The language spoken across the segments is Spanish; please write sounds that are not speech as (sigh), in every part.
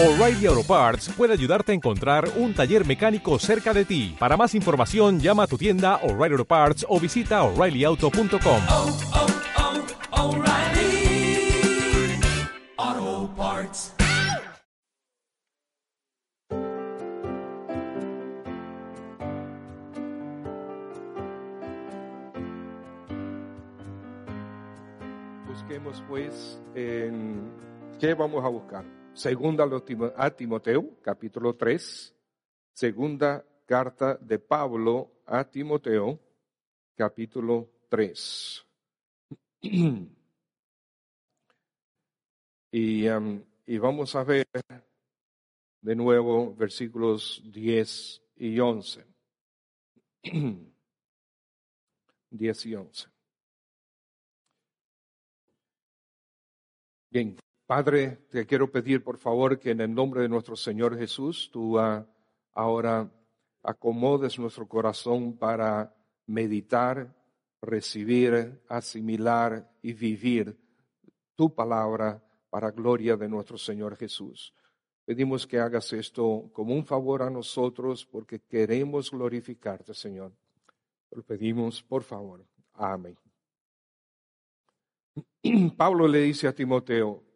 O'Reilly Auto Parts puede ayudarte a encontrar un taller mecánico cerca de ti. Para más información, llama a tu tienda O'Reilly Auto Parts o visita oreillyauto.com. oh, oh, Parts. Busquemos pues en qué vamos a buscar. Segunda a Timo- a Timoteo, capítulo 3. Segunda carta de Pablo a Timoteo, capítulo 3. (clears throat) Y, um, y vamos a ver de nuevo versículos 10 y 11. 10 (clears throat) y 11. Bien, Padre, te quiero pedir por favor que en el nombre de nuestro Señor Jesús tú ah, ahora acomodes nuestro corazón para meditar, recibir, asimilar y vivir tu palabra para gloria de nuestro Señor Jesús. Pedimos que hagas esto como un favor a nosotros porque queremos glorificarte, Señor. Lo pedimos, por favor. Amén. (clears throat) Pablo le dice a Timoteo,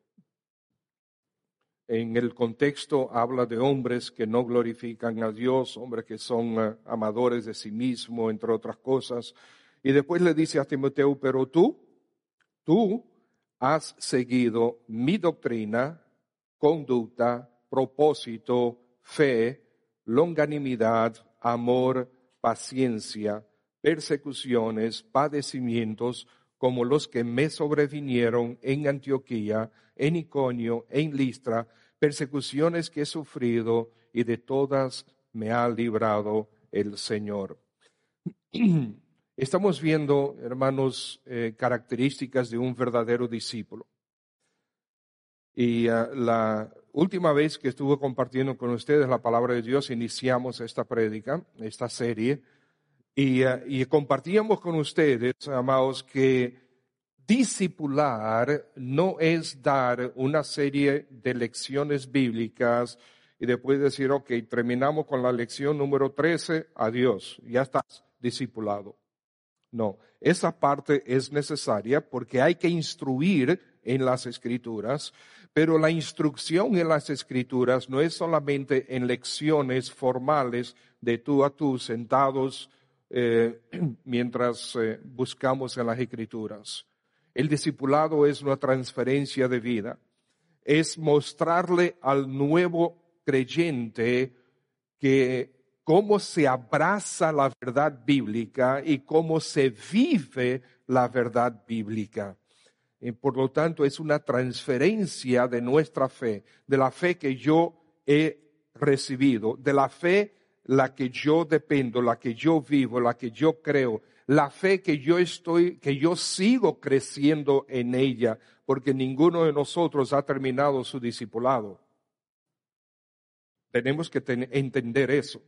en el contexto habla de hombres que no glorifican a Dios, hombres que son eh, amadores de sí mismo, entre otras cosas. Y después le dice a Timoteo, pero tú, tú has seguido mi doctrina, conducta, propósito, fe, longanimidad, amor, paciencia, persecuciones, padecimientos, como los que me sobrevinieron en Antioquía, en Iconio, en Listra, persecuciones que he sufrido y de todas me ha librado el Señor. (clears throat) Estamos viendo, hermanos, eh, características de un verdadero discípulo. Y ah, la última vez que estuve compartiendo con ustedes la palabra de Dios, iniciamos esta prédica, esta serie, y, ah, y compartíamos con ustedes, amados, que discipular no es dar una serie de lecciones bíblicas y después decir, ok, terminamos con la lección número 13, adiós, ya estás discipulado. No, esa parte es necesaria porque hay que instruir en las escrituras, pero la instrucción en las escrituras no es solamente en lecciones formales de tú a tú sentados eh, (clears throat) mientras eh, buscamos en las escrituras. El discipulado es una transferencia de vida, es mostrarle al nuevo creyente que cómo se abraza la verdad bíblica y cómo se vive la verdad bíblica. Y por lo tanto, es una transferencia de nuestra fe, de la fe que yo he recibido, de la fe la que yo dependo, la que yo vivo, la que yo creo, la fe que yo estoy, que yo sigo creciendo en ella, porque ninguno de nosotros ha terminado su discipulado. Tenemos que ten- entender eso.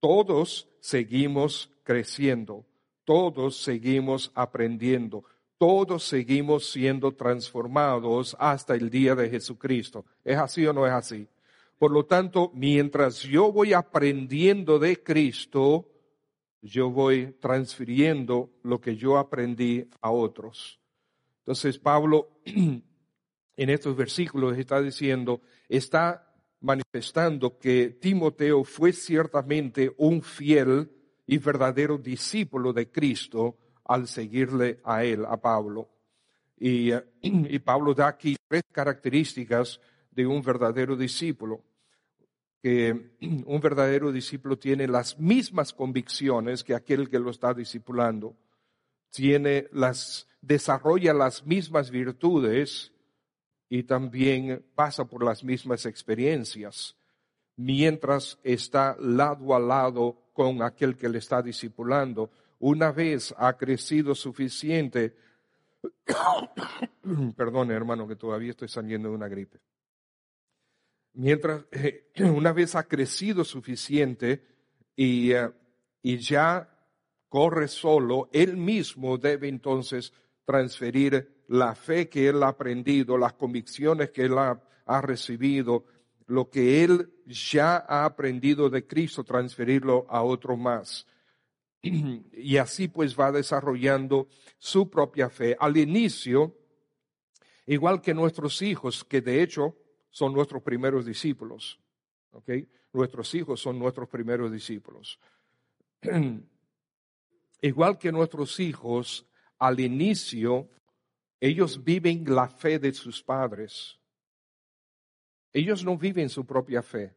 Todos seguimos creciendo, todos seguimos aprendiendo, todos seguimos siendo transformados hasta el día de Jesucristo. ¿Es así o no es así? Por lo tanto, mientras yo voy aprendiendo de Cristo, yo voy transfiriendo lo que yo aprendí a otros. Entonces, Pablo (clears throat) en estos versículos está diciendo, está manifestando que Timoteo fue ciertamente un fiel y verdadero discípulo de Cristo al seguirle a él, a Pablo. Y, (clears throat) Pablo da aquí tres características de un verdadero discípulo que (clears throat) un verdadero discípulo tiene las mismas convicciones que aquel que lo está discipulando, tiene las, desarrolla las mismas virtudes y también pasa por las mismas experiencias, mientras está lado a lado con aquel que le está discipulando. Una vez ha crecido suficiente, (coughs) perdón hermano que todavía estoy saliendo de una gripe mientras eh, (clears throat) una vez ha crecido suficiente y, eh, y ya corre solo, él mismo debe entonces transferir la fe que él ha aprendido, las convicciones que él ha, ha recibido, lo que él ya ha aprendido de Cristo, transferirlo a otro más. (clears throat) Y así pues va desarrollando su propia fe. Al inicio, igual que nuestros hijos, que de hecho son nuestros primeros discípulos. ¿ok? Nuestros hijos son nuestros primeros discípulos. (clears throat) igual que nuestros hijos, al inicio, ellos viven la fe de sus padres. Ellos no viven su propia fe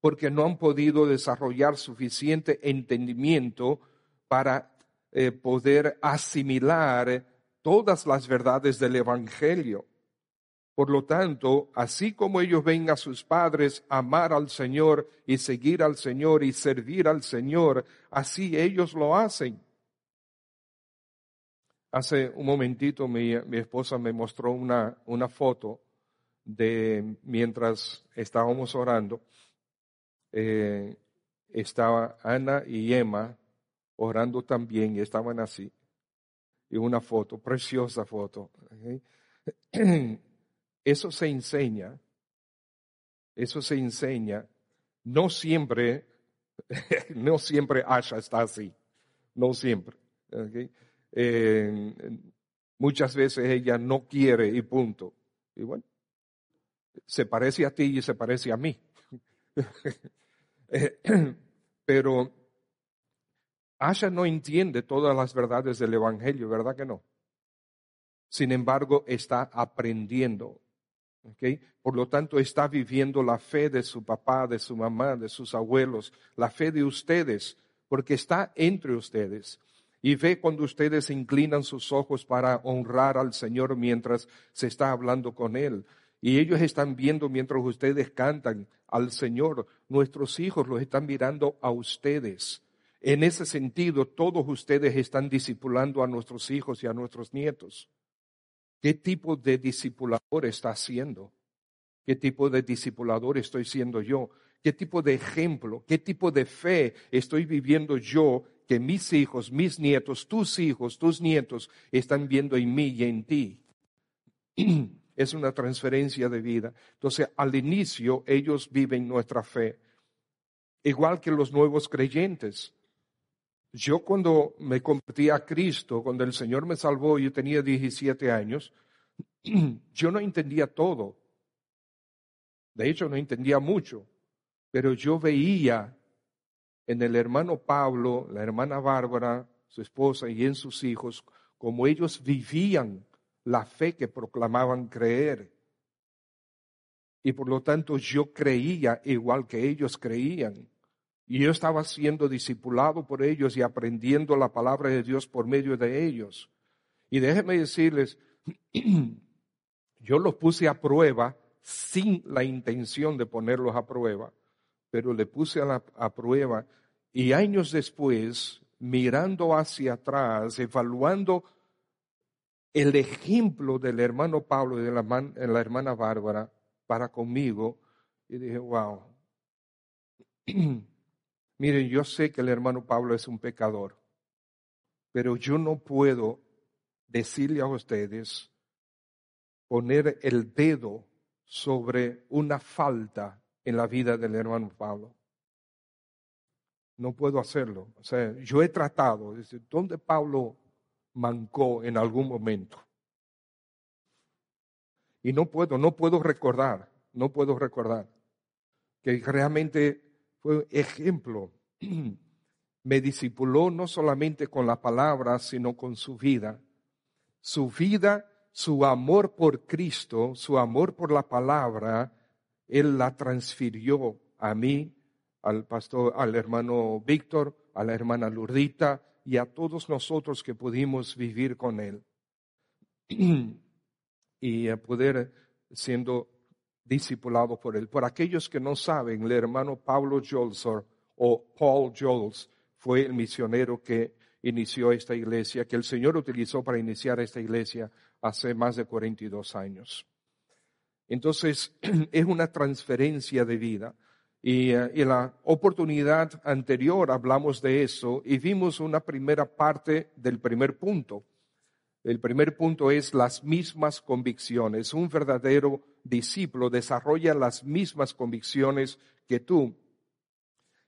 porque no han podido desarrollar suficiente entendimiento para eh, poder asimilar todas las verdades del Evangelio. Por lo tanto, así como ellos ven a sus padres amar al Señor y seguir al Señor y servir al Señor, así ellos lo hacen. Hace un momentito mi, esposa me mostró una, una foto de mientras estábamos orando, eh, estaba Ana y Emma orando también y estaban así. Y una foto, preciosa foto. (clears throat) Eso se enseña, eso se enseña. No siempre, (laughs) no siempre Asha está así, no siempre. Eh, muchas veces ella no quiere y punto. Y bueno, se parece a ti y se parece a mí. (laughs) Pero Asha no entiende todas las verdades del Evangelio, ¿verdad que no? Sin embargo, está aprendiendo. Por lo tanto, está viviendo la fe de su papá, de su mamá, de sus abuelos, la fe de ustedes, porque está entre ustedes. Y ve cuando ustedes inclinan sus ojos para honrar al Señor mientras se está hablando con Él. Y ellos están viendo mientras ustedes cantan al Señor. Nuestros hijos los están mirando a ustedes. En ese sentido, todos ustedes están discipulando a nuestros hijos y a nuestros nietos. ¿Qué tipo de discipulador está haciendo? ¿Qué tipo de discipulador estoy siendo yo? ¿Qué tipo de ejemplo, qué tipo de fe estoy viviendo yo que mis hijos, mis nietos, tus hijos, tus nietos están viendo en mí y en ti? (clears throat) es una transferencia de vida. Entonces, al inicio, ellos viven nuestra fe, igual que los nuevos creyentes. Yo cuando me convertí a Cristo, cuando el Señor me salvó, yo tenía 17 años, (clears throat) yo no entendía todo. De hecho, no entendía mucho, pero yo veía en el hermano Pablo, la hermana Bárbara, su esposa y en sus hijos, como ellos vivían la fe que proclamaban creer. Y por lo tanto yo creía igual que ellos creían. Y yo estaba siendo discipulado por ellos y aprendiendo la palabra de Dios por medio de ellos. Y déjenme decirles, (clears throat) yo los puse a prueba sin la intención de ponerlos a prueba, pero le puse a, a prueba y años después, mirando hacia atrás, evaluando el ejemplo del hermano Pablo y de la, hermana Bárbara para conmigo. Y dije, wow. (clears throat) Miren, yo sé que el hermano Pablo es un pecador, pero yo no puedo decirle a ustedes, poner el dedo sobre una falta en la vida del hermano Pablo. No puedo hacerlo. O sea, yo he tratado, dice, ¿dónde Pablo mancó en algún momento. Y no puedo, no puedo recordar, no puedo recordar que realmente fue ejemplo. (clears throat) Me discipuló no solamente con la palabra, sino con su vida. Su vida, su amor por Cristo, su amor por la palabra, Él la transfirió a mí, al pastor, al hermano Víctor, a la hermana Lurdita, y a todos nosotros que pudimos vivir con Él (clears throat) y a poder siendo discipulado por Él. Por aquellos que no saben, el hermano Pablo Jolsor o Paul Jols fue el misionero que inició esta iglesia, que el Señor utilizó para iniciar esta iglesia hace más de 42 años. Entonces, (clears throat) es una transferencia de vida. Y, en eh, la oportunidad anterior hablamos de eso y vimos una primera parte del primer punto. El primer punto es las mismas convicciones. Un verdadero discípulo desarrolla las mismas convicciones que tú.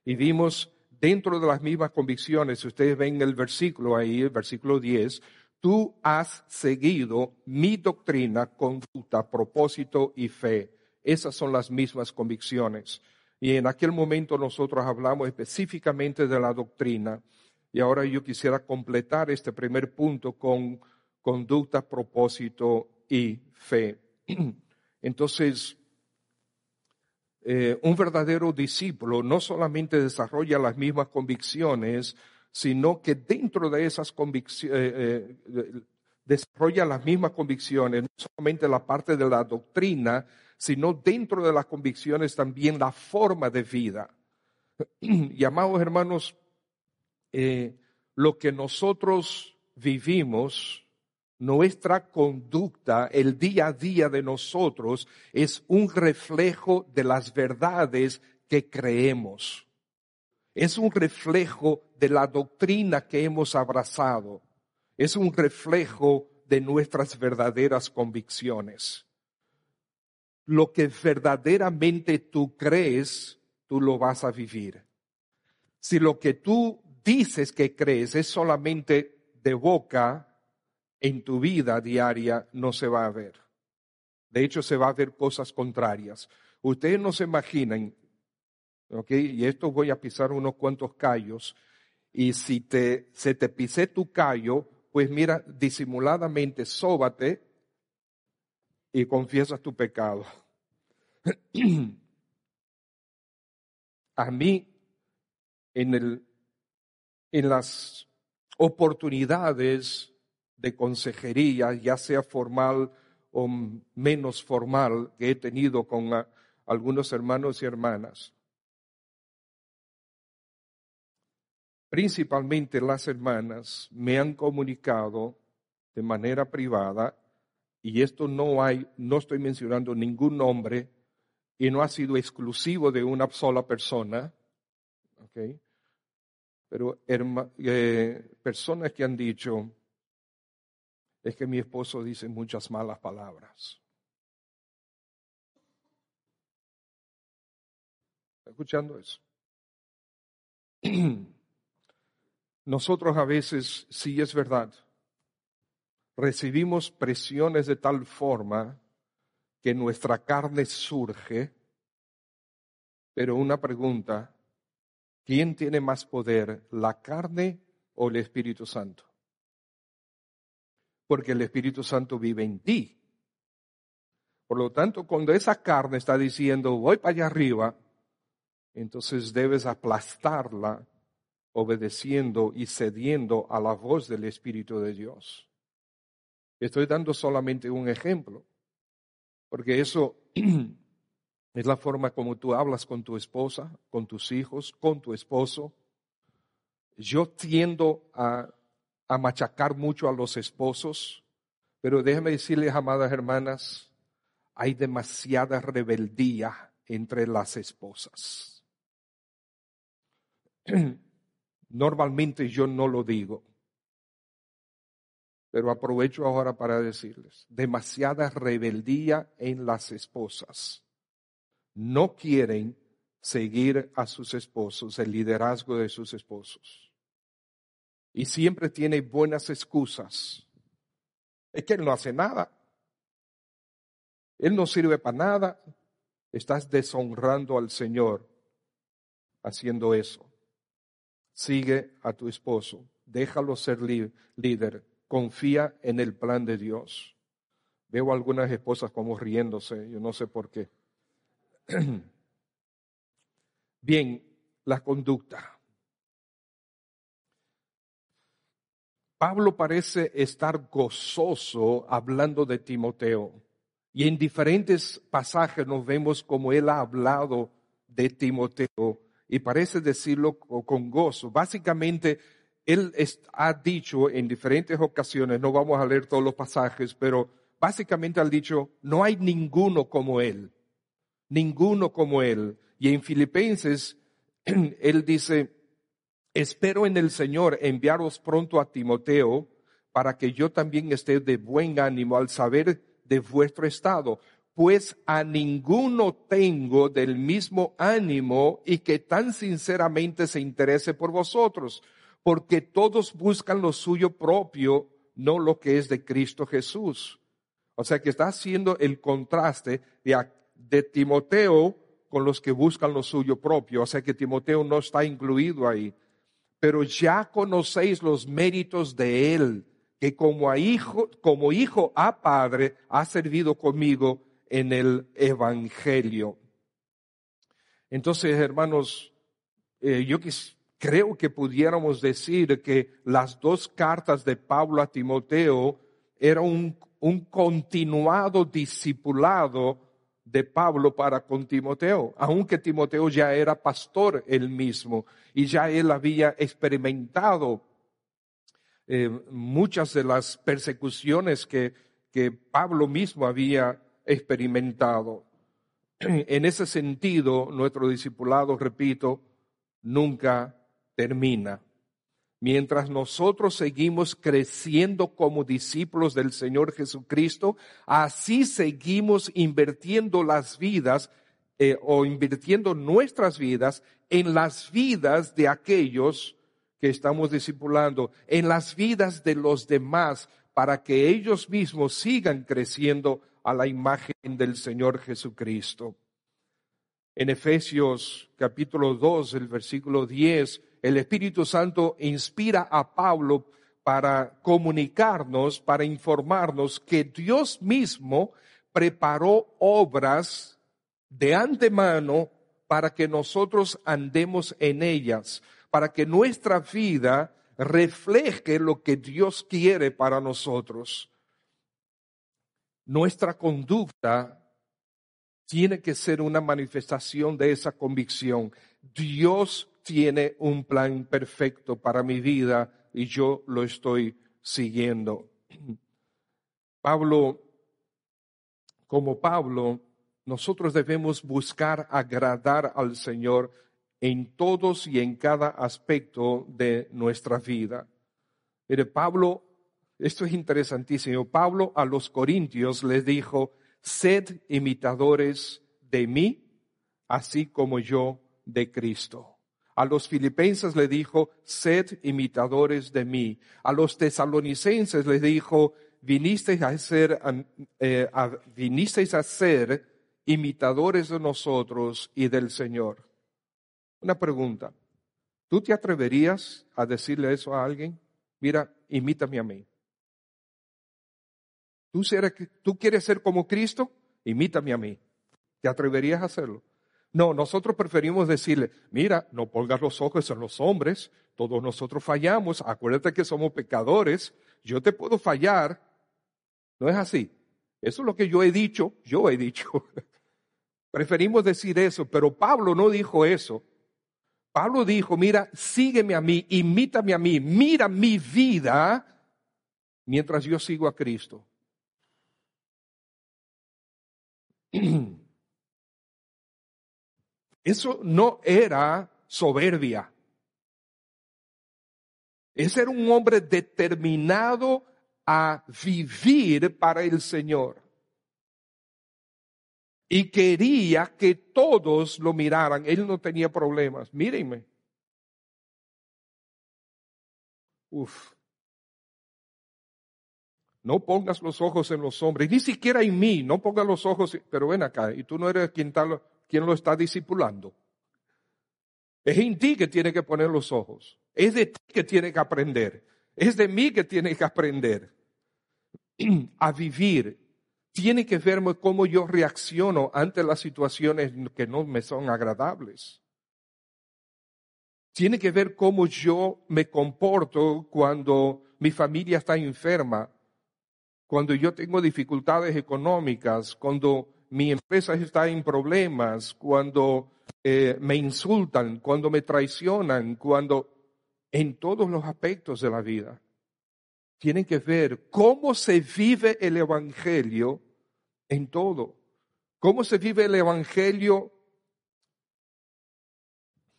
Y vimos dentro de las mismas convicciones, ustedes ven el versículo ahí, el versículo 10, tú has seguido mi doctrina, conducta, propósito y fe. Esas son las mismas convicciones. Y en aquel momento nosotros hablamos específicamente de la doctrina. Y ahora yo quisiera completar este primer punto con conducta, propósito y fe. (clears throat) Entonces, eh, un verdadero discípulo no solamente desarrolla las mismas convicciones, sino que dentro de esas convicciones, eh, eh, desarrolla las mismas convicciones, no solamente la parte de la doctrina, sino dentro de las convicciones también la forma de vida. (clears throat) Y amados hermanos, lo que nosotros vivimos nuestra conducta, el día a día de nosotros, es un reflejo de las verdades que creemos. Es un reflejo de la doctrina que hemos abrazado. Es un reflejo de nuestras verdaderas convicciones. Lo que verdaderamente tú crees, tú lo vas a vivir. Si lo que tú dices que crees es solamente de boca, en tu vida diaria no se va a ver. De hecho, se va a ver cosas contrarias. Ustedes no se imaginan, ¿ok? Y esto voy a pisar unos cuantos callos. Y si te, se te pisé tu callo, pues mira, disimuladamente sóbate y confiesas tu pecado. (clears throat) a mí, en, el, en las oportunidades de consejería, ya sea formal o menos formal, que he tenido con ah, algunos hermanos y hermanas. Principalmente las hermanas me han comunicado de manera privada, y esto no hay, no estoy mencionando ningún nombre, y no ha sido exclusivo de una sola persona, pero eh, personas que han dicho, es que mi esposo dice muchas malas palabras. ¿Está escuchando eso? (clears throat) Nosotros a veces, sí es verdad, recibimos presiones de tal forma que nuestra carne surge, pero una pregunta, ¿quién tiene más poder, la carne o el Espíritu Santo? Porque el Espíritu Santo vive en ti. Por lo tanto, cuando esa carne está diciendo, voy para allá arriba, entonces debes aplastarla obedeciendo y cediendo a la voz del Espíritu de Dios. Estoy dando solamente un ejemplo, porque eso (clears throat) es la forma como tú hablas con tu esposa, con tus hijos, con tu esposo. Yo tiendo a a machacar mucho a los esposos, pero déjeme decirles, amadas hermanas, hay demasiada rebeldía entre las esposas. (clears throat) Normalmente yo no lo digo, pero aprovecho ahora para decirles, demasiada rebeldía en las esposas. No quieren seguir a sus esposos, el liderazgo de sus esposos y siempre tiene buenas excusas. Es que él no hace nada. Él no sirve para nada. Estás deshonrando al Señor haciendo eso. Sigue a tu esposo. Déjalo ser líder. Confía en el plan de Dios. Veo algunas esposas como riéndose. Yo no sé por qué. (clears throat) Bien, la conducta. Pablo parece estar gozoso hablando de Timoteo. Y en diferentes pasajes nos vemos como él ha hablado de Timoteo y parece decirlo con gozo. Básicamente, él ha dicho en diferentes ocasiones, no vamos a leer todos los pasajes, pero básicamente ha dicho, no hay ninguno como él, ninguno como él. Y en Filipenses, (clears throat) él dice, Espero en el Señor enviaros pronto a Timoteo para que yo también esté de buen ánimo al saber de vuestro estado, pues a ninguno tengo del mismo ánimo y que tan sinceramente se interese por vosotros, porque todos buscan lo suyo propio, no lo que es de Cristo Jesús. O sea que está haciendo el contraste de, de Timoteo con los que buscan lo suyo propio. O sea que Timoteo no está incluido ahí. Pero ya conocéis los méritos de él, que como, a hijo, como hijo a padre ha servido conmigo en el Evangelio. Entonces, hermanos, eh, yo creo que pudiéramos decir que las dos cartas de Pablo a Timoteo eran un, un continuado discipulado de Pablo para con Timoteo, aunque Timoteo ya era pastor él mismo y ya él había experimentado eh, muchas de las persecuciones que, que Pablo mismo había experimentado. (clears throat) En ese sentido, nuestro discipulado, repito, nunca termina. Mientras nosotros seguimos creciendo como discípulos del Señor Jesucristo, así seguimos invirtiendo las vidas eh, o invirtiendo nuestras vidas en las vidas de aquellos que estamos discipulando, en las vidas de los demás, para que ellos mismos sigan creciendo a la imagen del Señor Jesucristo. En Efesios capítulo 2, el versículo 10, el Espíritu Santo inspira a Pablo para comunicarnos, para informarnos que Dios mismo preparó obras de antemano para que nosotros andemos en ellas, para que nuestra vida refleje lo que Dios quiere para nosotros nuestra conducta tiene que ser una manifestación de esa convicción. Dios tiene un plan perfecto para mi vida y yo lo estoy siguiendo. (clears throat) Pablo, como Pablo, nosotros debemos buscar agradar al Señor en todos y en cada aspecto de nuestra vida. Mire, Pablo esto es interesantísimo. Pablo a los corintios les dijo, sed imitadores de mí, así como yo de Cristo. A los filipenses le dijo, sed imitadores de mí. A los tesalonicenses les dijo, vinisteis a ser, eh, vinisteis a ser imitadores de nosotros y del Señor. Una pregunta. ¿Tú te atreverías a decirle eso a alguien? Mira, imítame a mí. ¿Tú, ¿Tú quieres ser como Cristo? Imítame a mí. ¿Te atreverías a hacerlo? No, nosotros preferimos decirle, mira, no pongas los ojos en los hombres, todos nosotros fallamos, acuérdate que somos pecadores, yo te puedo fallar. No es así. Eso es lo que yo he dicho, yo he dicho. (laughs) Preferimos decir eso, pero Pablo no dijo eso. Pablo dijo, mira, sígueme a mí, imítame a mí, mira mi vida mientras yo sigo a Cristo. (clears throat) Eso no era soberbia. Ese era un hombre determinado a vivir para el Señor. Y quería que todos lo miraran. Él no tenía problemas. Mírenme. Uf. No pongas los ojos en los hombres, ni siquiera en mí, no pongas los ojos, pero ven acá, y tú no eres quien, tal, quien lo está discipulando. Es en ti que tiene que poner los ojos, es de ti que tiene que aprender, es de mí que tiene que aprender (clears throat) a vivir. Tiene que verme cómo yo reacciono ante las situaciones que no me son agradables. Tiene que ver cómo yo me comporto cuando mi familia está enferma cuando yo tengo dificultades económicas, cuando mi empresa está en problemas, cuando eh, me insultan, cuando me traicionan, cuando en todos los aspectos de la vida. Tienen que ver cómo se vive el Evangelio en todo. ¿Cómo se vive el Evangelio?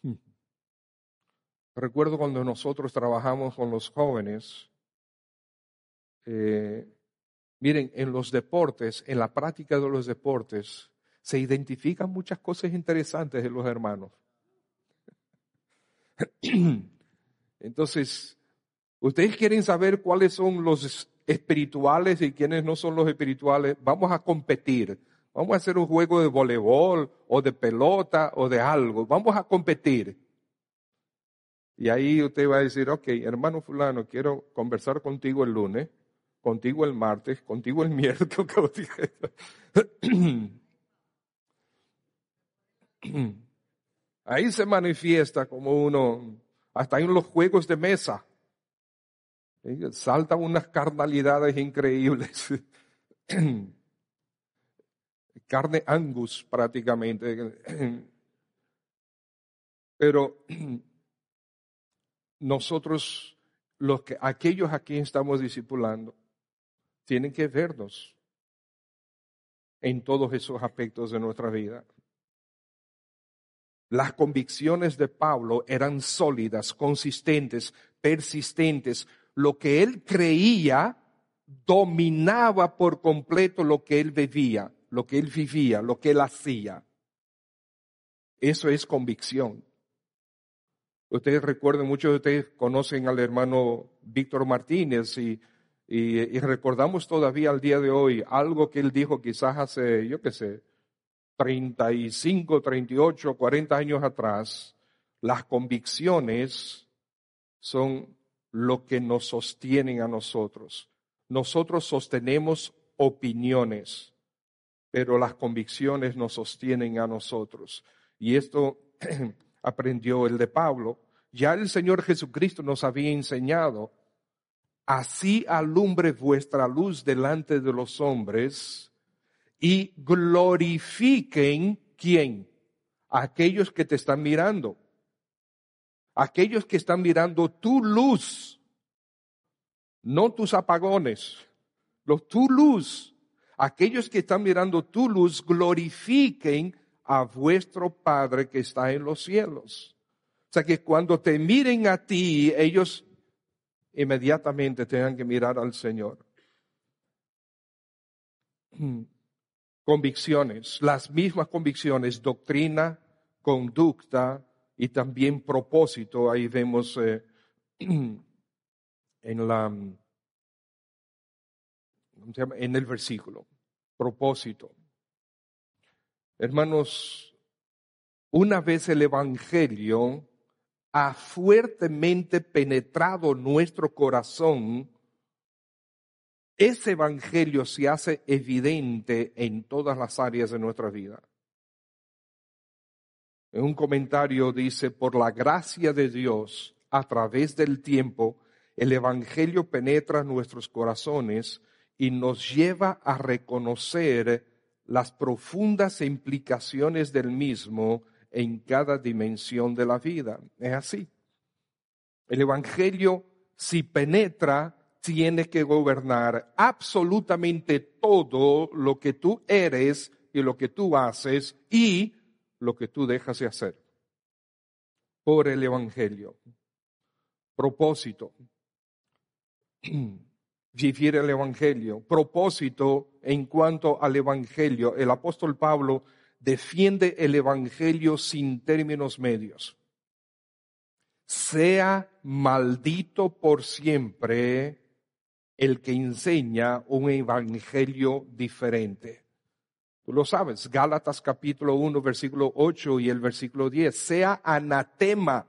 Hmm. Recuerdo cuando nosotros trabajamos con los jóvenes, eh, miren, en los deportes, en la práctica de los deportes, se identifican muchas cosas interesantes de los hermanos. (clears throat) Entonces, ustedes quieren saber cuáles son los espirituales y quiénes no son los espirituales. Vamos a competir. Vamos a hacer un juego de voleibol o de pelota o de algo. Vamos a competir. Y ahí usted va a decir, ok, hermano fulano, quiero conversar contigo el lunes, contigo el martes, contigo el (laughs) miércoles. Ahí se manifiesta como uno, hasta en los juegos de mesa. Saltan unas carnalidades increíbles. (clears throat) Carne angus prácticamente. Pero (clears throat) nosotros, los que, aquellos a quien estamos discipulando, tienen que vernos en todos esos aspectos de nuestra vida. Las convicciones de Pablo eran sólidas, consistentes, persistentes. Lo que él creía dominaba por completo lo que él vivía, lo que él vivía, lo que él hacía. Eso es convicción. Ustedes recuerden, muchos de ustedes conocen al hermano Víctor Martínez y, y, recordamos todavía al día de hoy algo que él dijo quizás hace, yo qué sé, 35, 38, 40 años atrás, las convicciones son lo que nos sostienen a nosotros. Nosotros sostenemos opiniones, pero las convicciones nos sostienen a nosotros. Y esto (clears throat) aprendió el de Pablo. Ya el Señor Jesucristo nos había enseñado, así alumbre vuestra luz delante de los hombres, y glorifiquen quién? Aquellos que te están mirando. Aquellos que están mirando tu luz, no tus apagones, los, tu luz. Aquellos que están mirando tu luz, glorifiquen a vuestro Padre que está en los cielos. O sea que cuando te miren a ti, ellos inmediatamente tengan que mirar al Señor convicciones, las mismas convicciones, doctrina, conducta y también propósito. Ahí vemos eh, en la en el versículo, propósito. Hermanos, una vez el Evangelio ha fuertemente penetrado nuestro corazón, ese evangelio se hace evidente en todas las áreas de nuestra vida. En un comentario dice, por la gracia de Dios, a través del tiempo, el evangelio penetra nuestros corazones y nos lleva a reconocer las profundas implicaciones del mismo en cada dimensión de la vida. Es así. El Evangelio, si penetra, tiene que gobernar absolutamente todo lo que tú eres y lo que tú haces y lo que tú dejas de hacer por el Evangelio. Propósito. (clears throat) Vivir el Evangelio. Propósito en cuanto al Evangelio. El apóstol Pablo defiende el Evangelio sin términos medios. Sea maldito por siempre el que enseña un evangelio diferente. Tú lo sabes, Gálatas capítulo 1, versículo 8 y el versículo 10. Sea anatema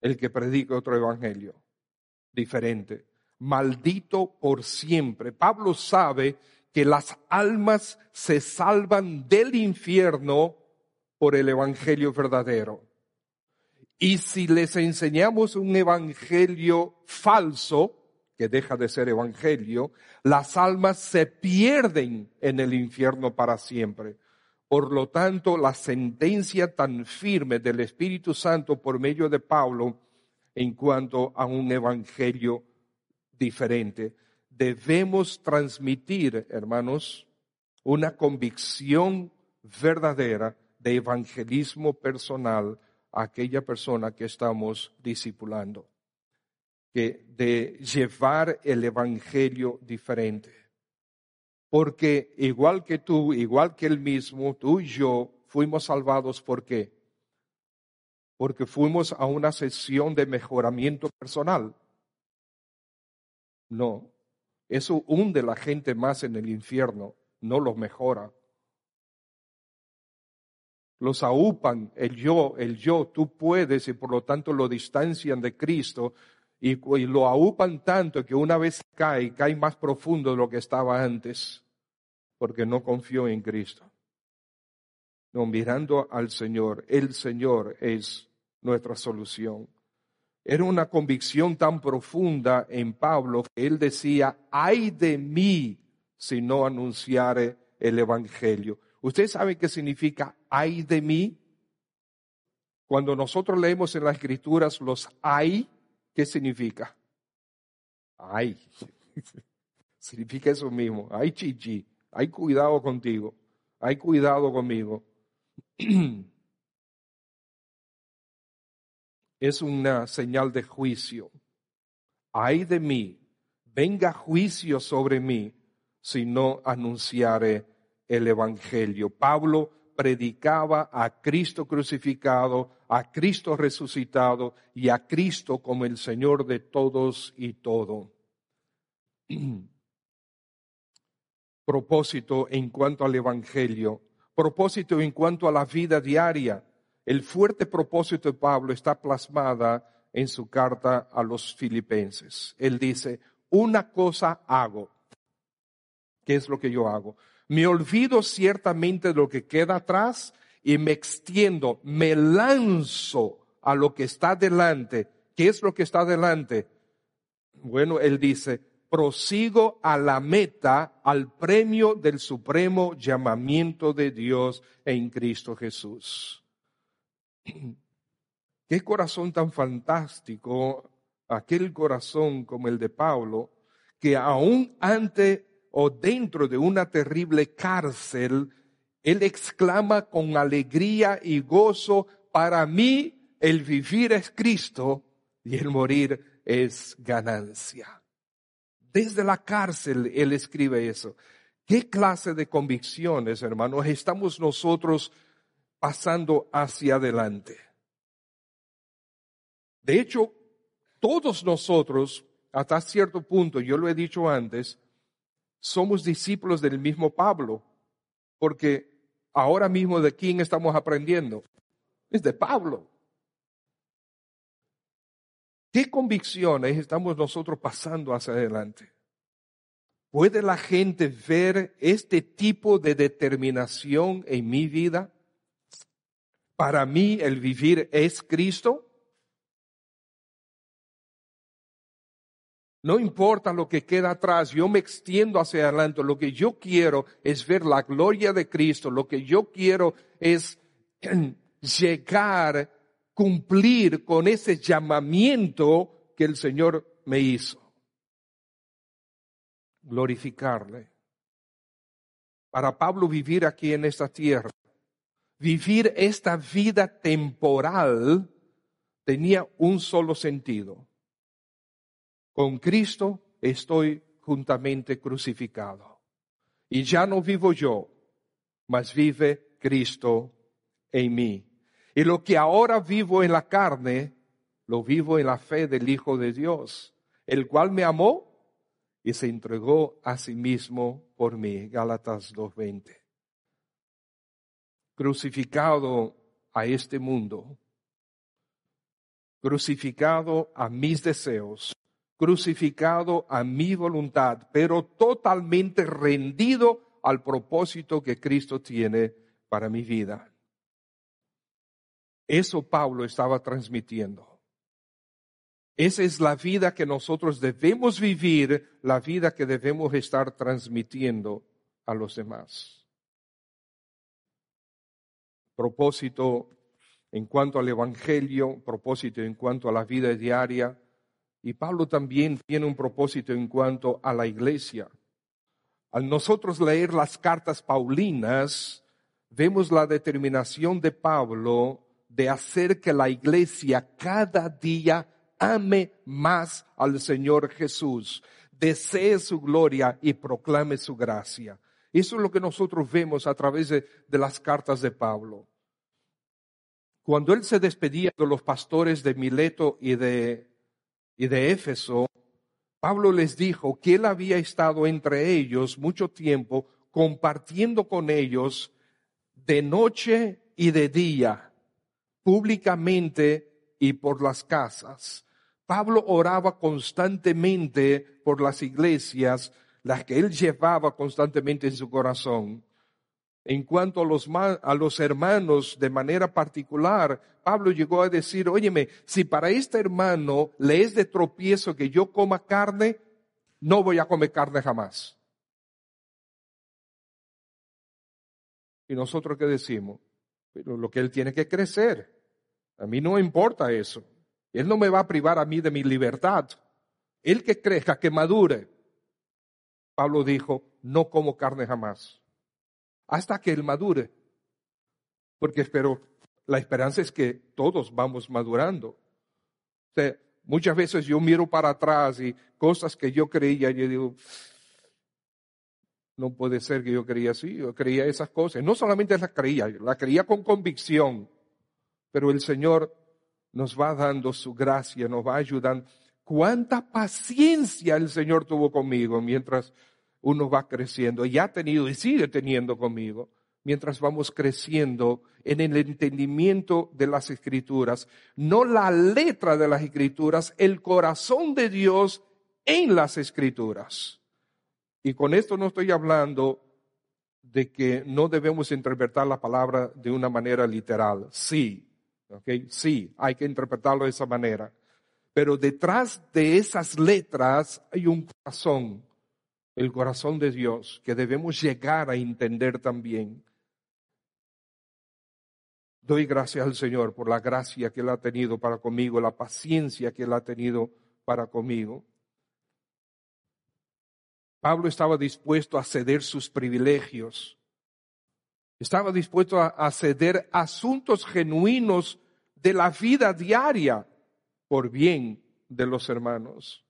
el que predica otro evangelio diferente. Maldito por siempre. Pablo sabe que las almas se salvan del infierno por el evangelio verdadero. Y si les enseñamos un evangelio falso, que deja de ser evangelio, las almas se pierden en el infierno para siempre. Por lo tanto, la sentencia tan firme del Espíritu Santo por medio de Pablo en cuanto a un evangelio diferente. Debemos transmitir, hermanos, una convicción verdadera de evangelismo personal a aquella persona que estamos discipulando. que de llevar el evangelio diferente. Porque igual que tú, igual que él mismo, tú y yo fuimos salvados ¿por qué? Porque fuimos a una sesión de mejoramiento personal. No, eso hunde la gente más en el infierno, no los mejora. Los aupan el yo, el yo, tú puedes y por lo tanto lo distancian de Cristo y, lo aupan tanto que una vez cae, cae más profundo de lo que estaba antes, porque no confió en Cristo. No, mirando al Señor, el Señor es nuestra solución. Era una convicción tan profunda en Pablo que él decía, ay de mí si no anunciare el Evangelio. ¿Usted sabe qué significa ay de mí? Cuando nosotros leemos en las escrituras los ay, ¿qué significa? Ay, (laughs) significa eso mismo. Ay, chichi, hay cuidado contigo, hay cuidado conmigo. (clears throat) es una señal de juicio. Ay de mí, venga juicio sobre mí si no anunciare el Evangelio. Pablo predicaba a Cristo crucificado, a Cristo resucitado y a Cristo como el Señor de todos y todo. (clears throat) propósito en cuanto al Evangelio, propósito en cuanto a la vida diaria el fuerte propósito de Pablo está plasmada en su carta a los filipenses. Él dice, una cosa hago. ¿Qué es lo que yo hago? Me olvido ciertamente de lo que queda atrás y me extiendo, me lanzo a lo que está delante. ¿Qué es lo que está delante? Bueno, él dice, prosigo a la meta, al premio del supremo llamamiento de Dios en Cristo Jesús. (clears throat) Qué corazón tan fantástico, aquel corazón como el de Pablo, que aún ante o dentro de una terrible cárcel, él exclama con alegría y gozo, para mí el vivir es Cristo y el morir es ganancia. Desde la cárcel él escribe eso. ¿Qué clase de convicciones, hermanos, estamos nosotros pasando hacia adelante. De hecho, todos nosotros, hasta cierto punto, yo lo he dicho antes, somos discípulos del mismo Pablo, porque ahora mismo de quién estamos aprendiendo? Es de Pablo. ¿Qué convicciones estamos nosotros pasando hacia adelante? ¿Puede la gente ver este tipo de determinación en mi vida? Para mí el vivir es Cristo? No importa lo que queda atrás, yo me extiendo hacia adelante. Lo que yo quiero es ver la gloria de Cristo. Lo que yo quiero es (clears throat) llegar, cumplir con ese llamamiento que el Señor me hizo. Glorificarle. Para Pablo vivir aquí en esta tierra vivir esta vida temporal tenía un solo sentido. Con Cristo estoy juntamente crucificado. Y ya no vivo yo, mas vive Cristo en mí. Y lo que ahora vivo en la carne, lo vivo en la fe del Hijo de Dios, el cual me amó y se entregó a sí mismo por mí. Gálatas 2.20 crucificado a este mundo, crucificado a mis deseos, crucificado a mi voluntad, pero totalmente rendido al propósito que Cristo tiene para mi vida. Eso Pablo estaba transmitiendo. Esa es la vida que nosotros debemos vivir, la vida que debemos estar transmitiendo a los demás propósito en cuanto al Evangelio, propósito en cuanto a la vida diaria. Y Pablo también tiene un propósito en cuanto a la iglesia. Al nosotros leer las cartas paulinas, vemos la determinación de Pablo de hacer que la iglesia cada día ame más al Señor Jesús, desee su gloria y proclame su gracia. Eso es lo que nosotros vemos a través de, las cartas de Pablo. Cuando él se despedía de los pastores de Mileto y de, y de Éfeso, Pablo les dijo que él había estado entre ellos mucho tiempo compartiendo con ellos de noche y de día, públicamente y por las casas. Pablo oraba constantemente por las iglesias, las que él llevaba constantemente en su corazón. En cuanto a los, hermanos de manera particular, Pablo llegó a decir, óyeme, si para este hermano le es de tropiezo que yo coma carne, no voy a comer carne jamás. ¿Y nosotros qué decimos? Pero lo que él tiene que crecer. A mí no importa eso. Él no me va a privar a mí de mi libertad. Él que crezca, que madure. Pablo dijo, no como carne jamás. Hasta que él madure. Porque espero, la esperanza es que todos vamos madurando. Muchas veces yo miro para atrás y cosas que yo creía, yo digo, no puede ser que yo creía así, yo creía esas cosas. No solamente las creía, la creía con convicción, pero el Señor nos va dando su gracia, nos va ayudando. Cuánta paciencia el Señor tuvo conmigo mientras uno va creciendo, y ha tenido y sigue teniendo conmigo, mientras vamos creciendo en el entendimiento de las escrituras, no la letra de las escrituras, el corazón de Dios en las escrituras. Y con esto no estoy hablando de que no debemos interpretar la palabra de una manera literal. Sí, okay, sí, hay que interpretarlo de esa manera. Pero detrás de esas letras hay un corazón, el corazón de Dios, que debemos llegar a entender también. Doy gracias al Señor por la gracia que Él ha tenido para conmigo, la paciencia que Él ha tenido para conmigo. Pablo estaba dispuesto a ceder sus privilegios. Estaba dispuesto a, ceder asuntos genuinos de la vida diaria por bien de los hermanos.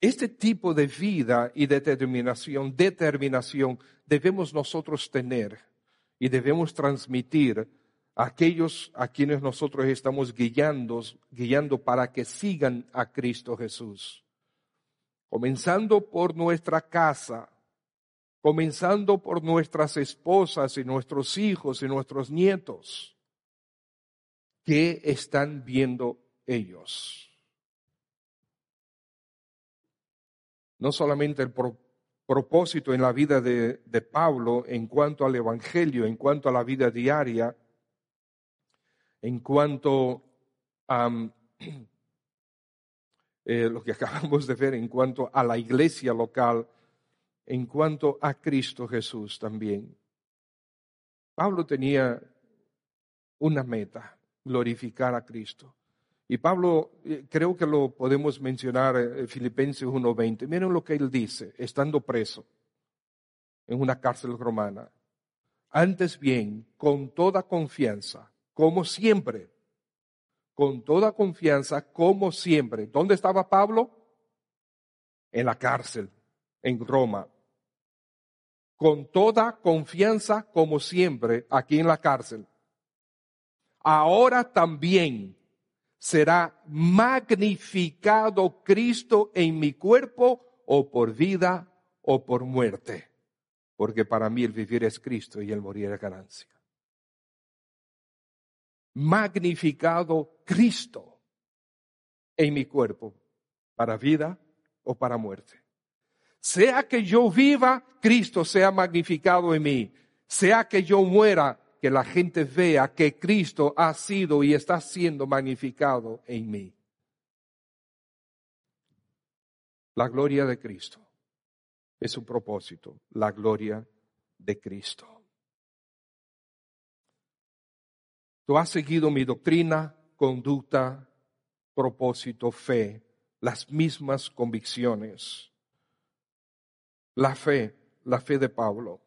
Este tipo de vida y de determinación, determinación debemos nosotros tener y debemos transmitir a aquellos a quienes nosotros estamos guiando, guiando para que sigan a Cristo Jesús comenzando por nuestra casa, comenzando por nuestras esposas y nuestros hijos y nuestros nietos. ¿Qué están viendo ellos? No solamente el propósito en la vida de, Pablo en cuanto al Evangelio, en cuanto a la vida diaria, en cuanto a (clears throat) eh, lo que (laughs) acabamos de ver en cuanto a la iglesia local, en cuanto a Cristo Jesús también. Pablo tenía una meta, glorificar a Cristo. Y Pablo, eh, creo que lo podemos mencionar en eh, Filipenses 1.20. Miren lo que él dice, estando preso en una cárcel romana. Antes bien, con toda confianza, como siempre, con toda confianza, como siempre. ¿Dónde estaba Pablo? En la cárcel, en Roma. Con toda confianza, como siempre, aquí en la cárcel. Ahora también será magnificado Cristo en mi cuerpo, o por vida o por muerte. Porque para mí el vivir es Cristo y el morir es ganancia magnificado Cristo en mi cuerpo, para vida o para muerte. Sea que yo viva, Cristo sea magnificado en mí. Sea que yo muera, que la gente vea que Cristo ha sido y está siendo magnificado en mí. La gloria de Cristo es su propósito, la gloria de Cristo. Tú has seguido mi doctrina, conducta, propósito, fe, las mismas convicciones. La fe, la fe de Pablo.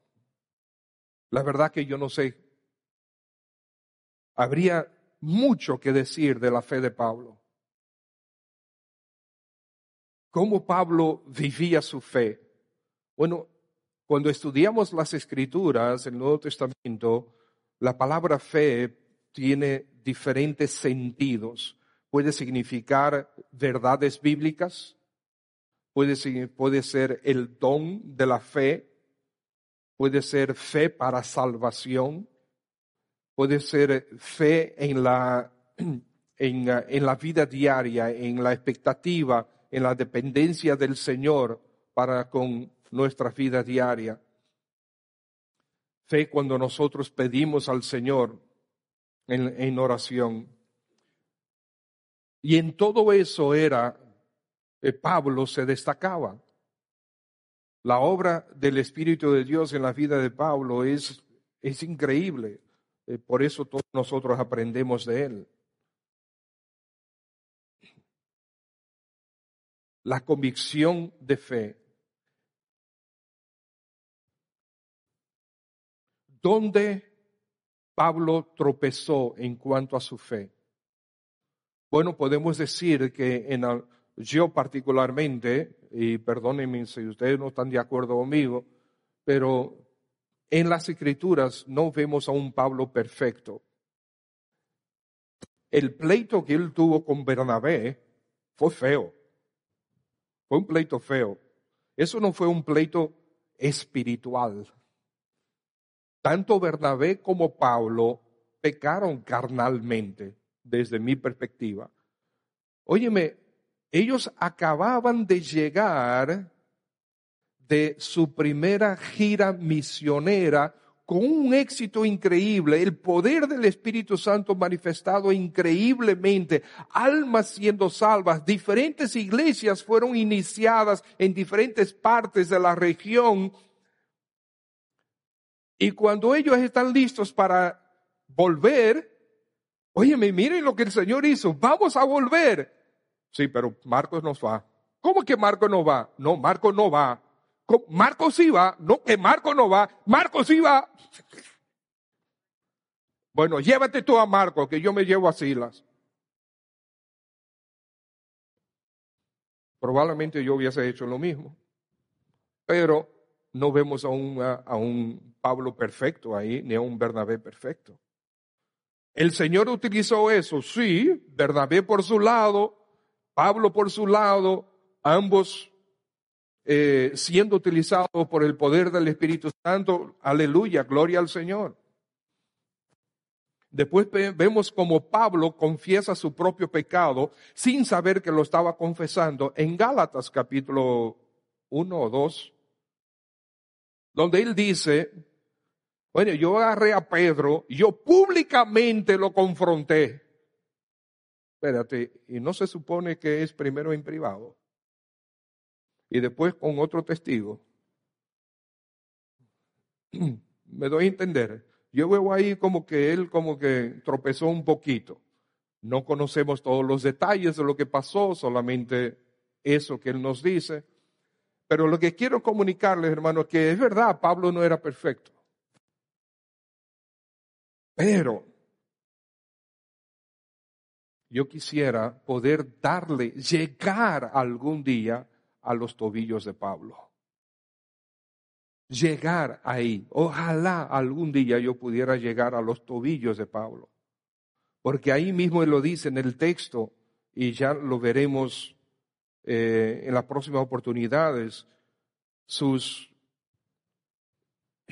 La verdad que yo no sé. Habría mucho que decir de la fe de Pablo. ¿Cómo Pablo vivía su fe? Bueno, cuando estudiamos las escrituras en el Nuevo Testamento, la palabra fe tiene diferentes sentidos. Puede significar verdades bíblicas, puede, puede ser el don de la fe, puede ser fe para salvación, puede ser fe en la, (clears throat) en, en la vida diaria, en la expectativa, en la dependencia del Señor para con nuestra vida diaria. Fe cuando nosotros pedimos al Señor en, oración. Y en todo eso era, eh, Pablo se destacaba. La obra del Espíritu de Dios en la vida de Pablo es, es increíble. Eh, por eso todos nosotros aprendemos de él. La convicción de fe. ¿Dónde Pablo tropezó en cuanto a su fe? Bueno, podemos decir que en yo particularmente, y perdónenme si ustedes no están de acuerdo conmigo, pero en las escrituras no vemos a un Pablo perfecto. El pleito que él tuvo con Bernabé fue feo. Fue un pleito feo. Eso no fue un pleito espiritual. Tanto Bernabé como Pablo pecaron carnalmente, desde mi perspectiva. Óyeme, ellos acababan de llegar de su primera gira misionera con un éxito increíble, el poder del Espíritu Santo manifestado increíblemente, almas siendo salvas, diferentes iglesias fueron iniciadas en diferentes partes de la región y cuando ellos están listos para volver, óyeme, miren lo que el Señor hizo, vamos a volver. Sí, pero Marcos no va. ¿Cómo que Marcos no va? No, Marcos no va. Marcos va. No, que Marcos no va. Marcos va. Bueno, llévate tú a Marcos, que yo me llevo a Silas. Probablemente yo hubiese hecho lo mismo. Pero no vemos a un, a un Pablo perfecto ahí, ni a un Bernabé perfecto. El Señor utilizó eso, sí, Bernabé por su lado, Pablo por su lado, ambos eh, siendo utilizados por el poder del Espíritu Santo, aleluya, gloria al Señor. Después vemos como Pablo confiesa su propio pecado sin saber que lo estaba confesando en Gálatas capítulo 1 o 2 donde él dice, bueno, yo agarré a Pedro, yo públicamente lo confronté. Espérate, y no se supone que es primero en privado y después con otro testigo. (clears throat) Me doy a entender. Yo veo ahí como que él como que tropezó un poquito. No conocemos todos los detalles de lo que pasó, solamente eso que él nos dice. Pero lo que quiero comunicarles, hermanos, que es verdad, Pablo no era perfecto. Pero yo quisiera poder darle, llegar algún día a los tobillos de Pablo. Llegar ahí. Ojalá algún día yo pudiera llegar a los tobillos de Pablo. Porque ahí mismo lo dice en el texto y ya lo veremos eh, en las próximas oportunidades, sus, (clears throat)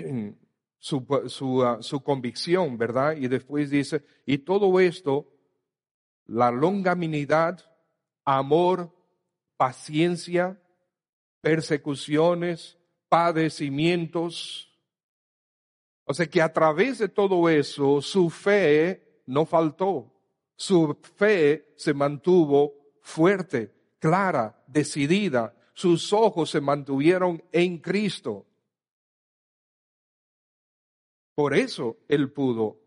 su, su, ah, su convicción, ¿verdad? Y después dice, y todo esto, la longanimidad, amor, paciencia, persecuciones, padecimientos. O sea que a través de todo eso, su fe no faltó. Su fe se mantuvo fuerte clara, decidida. Sus ojos se mantuvieron en Cristo. Por eso él pudo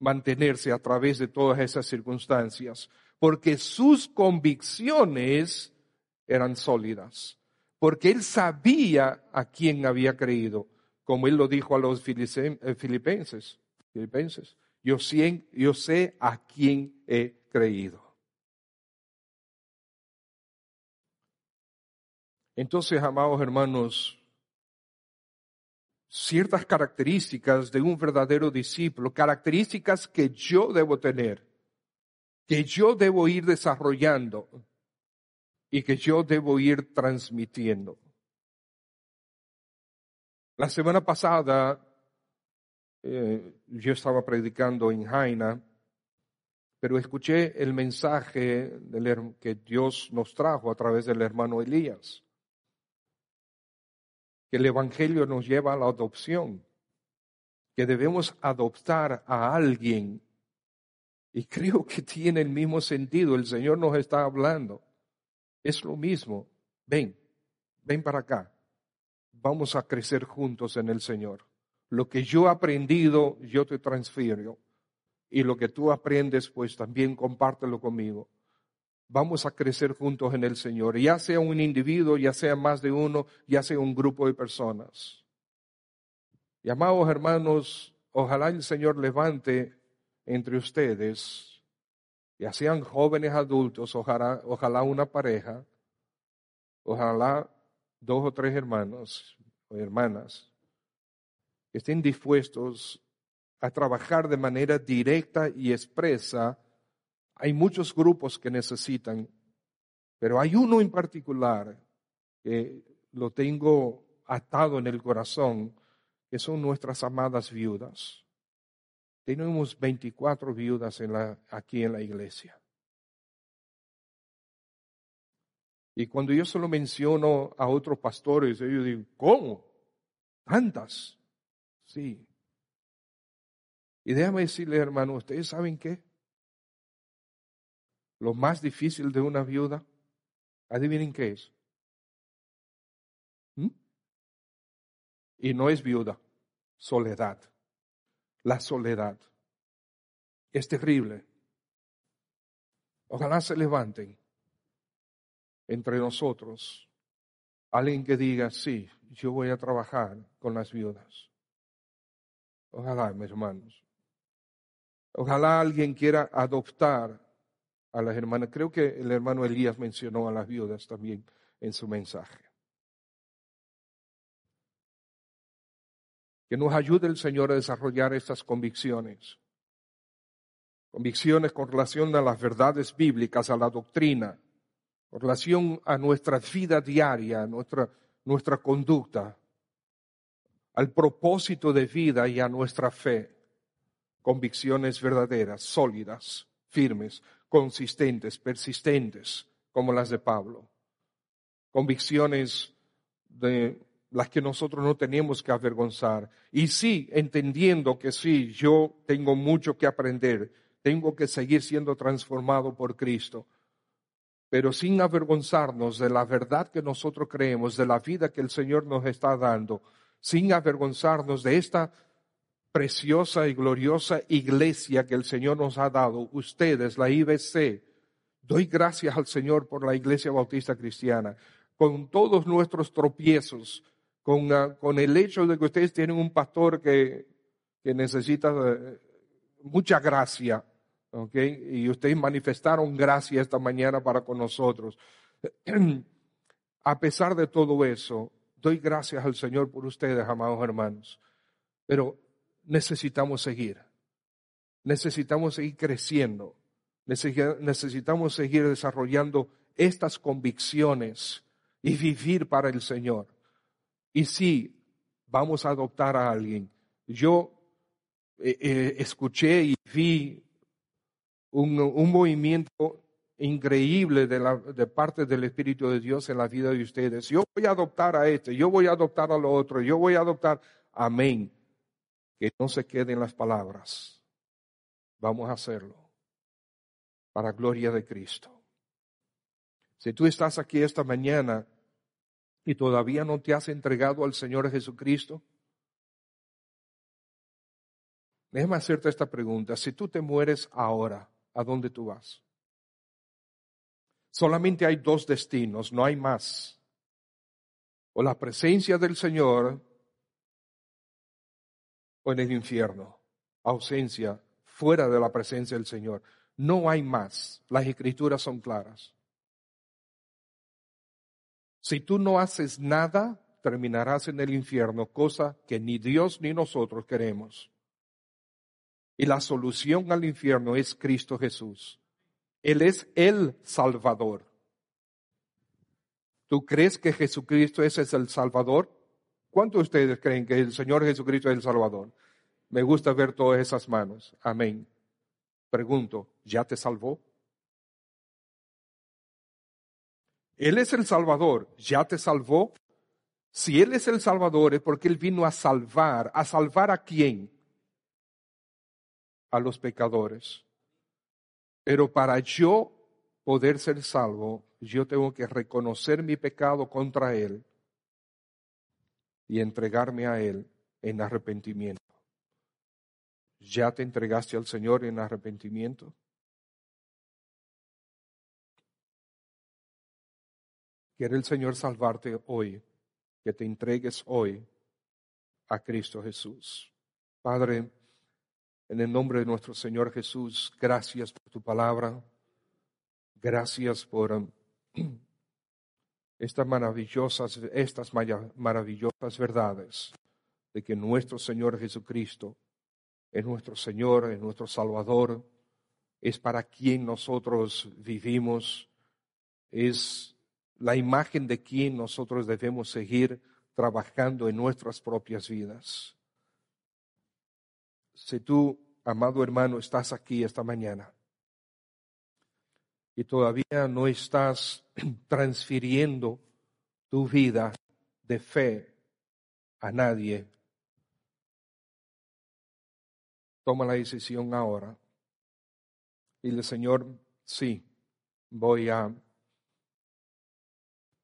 mantenerse a través de todas esas circunstancias, porque sus convicciones eran sólidas, porque él sabía a quién había creído, como él lo dijo a los eh, filipenses, filipenses yo sé, yo sé a quién he creído. Entonces, amados hermanos, ciertas características de un verdadero discípulo, características que yo debo tener, que yo debo ir desarrollando y que yo debo ir transmitiendo. La semana pasada eh, yo estaba predicando en Jaina, pero escuché el mensaje del, que Dios nos trajo a través del hermano Elías, que el Evangelio nos lleva a la adopción, que debemos adoptar a alguien. Y creo que tiene el mismo sentido, el Señor nos está hablando. Es lo mismo, ven, ven para acá vamos a crecer juntos en el Señor. Lo que yo he aprendido, yo te transfiero. Y lo que tú aprendes, pues también compártelo conmigo. Vamos a crecer juntos en el Señor, ya sea un individuo, ya sea más de uno, ya sea un grupo de personas. Y hermanos, ojalá el Señor levante entre ustedes, ya sean jóvenes adultos, ojalá, ojalá una pareja, ojalá dos o tres hermanos o hermanas estén dispuestos a trabajar de manera directa y expresa. Hay muchos grupos que necesitan, pero hay uno en particular que lo tengo atado en el corazón, que son nuestras amadas viudas. Tenemos 24 viudas en la, aquí en la iglesia. Y cuando yo se lo menciono a otros pastores, ellos dicen, ¿cómo? ¿Tantas? Sí. Y déjame decirle, hermano, ¿ustedes saben qué? Lo más difícil de una viuda, adivinen qué es. ¿Mm? Y no es viuda, soledad. La soledad. Es terrible. Ojalá se levanten entre nosotros alguien que diga, sí, yo voy a trabajar con las viudas. Ojalá, mis hermanos. Ojalá alguien quiera adoptar a las hermanas. Creo que el hermano Elías mencionó a las viudas también en su mensaje. Que nos ayude el Señor a desarrollar estas convicciones. Convicciones con relación a las verdades bíblicas, a la doctrina, con relación a nuestra vida diaria, nuestra, nuestra conducta, al propósito de vida y a nuestra fe. Convicciones verdaderas, sólidas, firmes, consistentes, persistentes, como las de Pablo. Convicciones de las que nosotros no tenemos que avergonzar. Y sí, entendiendo que sí, yo tengo mucho que aprender, tengo que seguir siendo transformado por Cristo pero sin avergonzarnos de la verdad que nosotros creemos, de la vida que el Señor nos está dando, sin avergonzarnos de esta preciosa y gloriosa iglesia que el Señor nos ha dado, ustedes, la IBC. Doy gracias al Señor por la Iglesia Bautista Cristiana, con todos nuestros tropiezos, con, ah, con el hecho de que ustedes tienen un pastor que, que necesita eh, mucha gracia, y ustedes manifestaron gracia esta mañana para con nosotros. (clears throat) A pesar de todo eso, doy gracias al Señor por ustedes, amados hermanos. Pero necesitamos seguir. Necesitamos seguir creciendo. Necesitamos seguir desarrollando estas convicciones y vivir para el Señor. Y si vamos a adoptar a alguien. Yo eh, eh, escuché y vi un, movimiento increíble de, la, de parte del Espíritu de Dios en la vida de ustedes. Yo voy a adoptar a este, yo voy a adoptar a lo otro, yo voy a adoptar. Amén. Que no se queden las palabras. Vamos a hacerlo. Para gloria de Cristo. Si tú estás aquí esta mañana y todavía no te has entregado al Señor Jesucristo, déjame hacerte esta pregunta. Si tú te mueres ahora, a dónde tú vas. Solamente hay dos destinos, no hay más. O la presencia del Señor o en el infierno. Ausencia fuera de la presencia del Señor. No hay más. Las escrituras son claras. Si tú no haces nada, terminarás en el infierno, cosa que ni Dios ni nosotros queremos. Y la solución al infierno es Cristo Jesús. Él es el Salvador. ¿Tú crees que Jesucristo es el Salvador? ¿Cuántos de ustedes creen que el Señor Jesucristo es el Salvador? Me gusta ver todas esas manos. Amén. Pregunto, ¿ya te salvó? Él es el Salvador, ¿ya te salvó? Si Él es el Salvador es porque Él vino a salvar. ¿A salvar a quién? A los pecadores. Pero para yo poder ser salvo, yo tengo que reconocer mi pecado contra Él y entregarme a Él en arrepentimiento. ¿Ya te entregaste al Señor en arrepentimiento? Quiere el Señor salvarte hoy, que te entregues hoy a Cristo Jesús. Padre, en el nombre de nuestro Señor Jesús, gracias por tu palabra. Gracias por um, (clears throat) estas maravillosas, estas maravillosas verdades de que nuestro Señor Jesucristo es nuestro Señor, es nuestro Salvador, es para quien nosotros vivimos, es la imagen de quien nosotros debemos seguir trabajando en nuestras propias vidas. Si tú, amado hermano, estás aquí esta mañana y todavía no estás (clears throat) transfiriendo tu vida de fe a nadie, toma la decisión ahora. Dile, Señor, sí, voy a...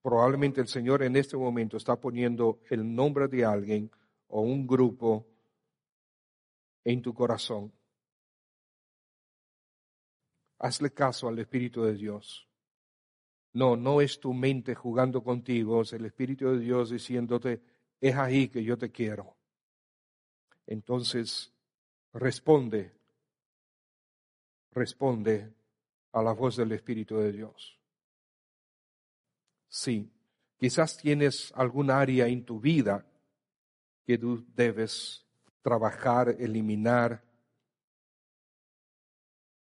Probablemente el Señor en este momento está poniendo el nombre de alguien o un grupo en tu corazón. Hazle caso al Espíritu de Dios. No, no es tu mente jugando contigo, es el Espíritu de Dios diciéndote, es ahí que yo te quiero. Entonces, responde, responde a la voz del Espíritu de Dios. Sí, quizás tienes algún área en tu vida que tú debes trabajar, eliminar,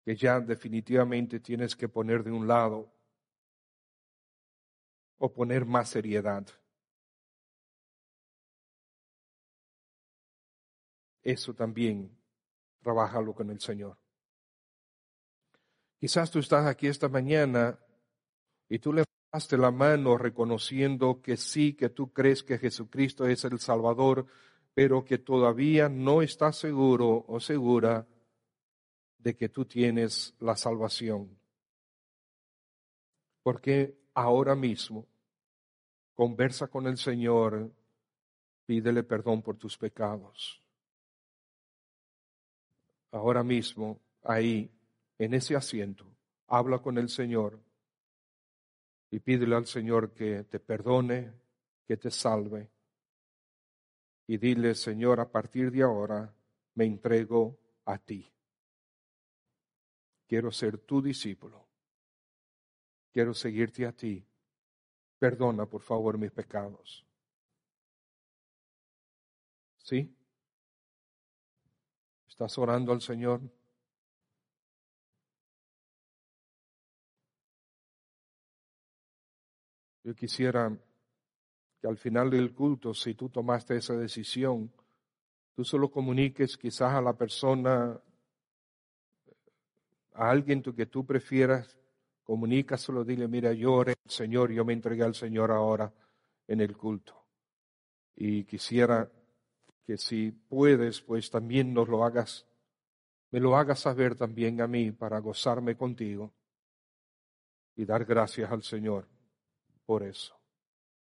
que ya definitivamente tienes que poner de un lado o poner más seriedad. Eso también trabajalo con el Señor. Quizás tú estás aquí esta mañana y tú levantaste la mano reconociendo que sí, que tú crees que Jesucristo es el Salvador, pero que todavía no estás seguro o segura de que tú tienes la salvación. Porque ahora mismo conversa con el Señor, pídele perdón por tus pecados ahora mismo, ahí, en ese asiento, habla con el Señor y pídele al Señor que te perdone, que te salve. Y dile, Señor, a partir de ahora me entrego a ti. Quiero ser tu discípulo. Quiero seguirte a ti. Perdona, por favor, mis pecados. ¿Sí? ¿Estás orando al Señor? Yo quisiera que al final del culto, si tú tomaste esa decisión, tú solo comuniques quizás a la persona, a alguien que tú prefieras, comunícaselo, dile, mira, yo oré al Señor, yo me entregué al Señor ahora en el culto. Y quisiera que si puedes, pues también nos lo hagas, me lo hagas saber también a mí para gozarme contigo y dar gracias al Señor por eso.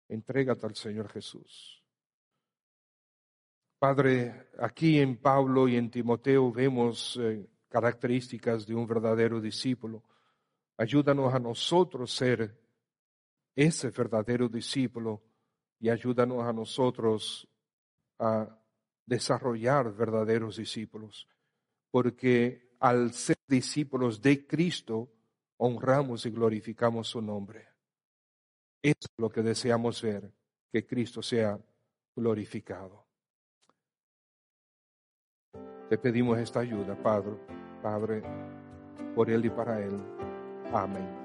Entrégate al Señor Jesús. Padre, aquí en Pablo y en Timoteo vemos eh, características de un verdadero discípulo. Ayúdanos a nosotros ser ese verdadero discípulo y ayúdanos a nosotros a desarrollar verdaderos discípulos, porque al ser discípulos de Cristo, honramos y glorificamos su nombre. Es lo que deseamos ver, que Cristo sea glorificado. Te pedimos esta ayuda, Padre, Padre, por Él y para Él. Amén.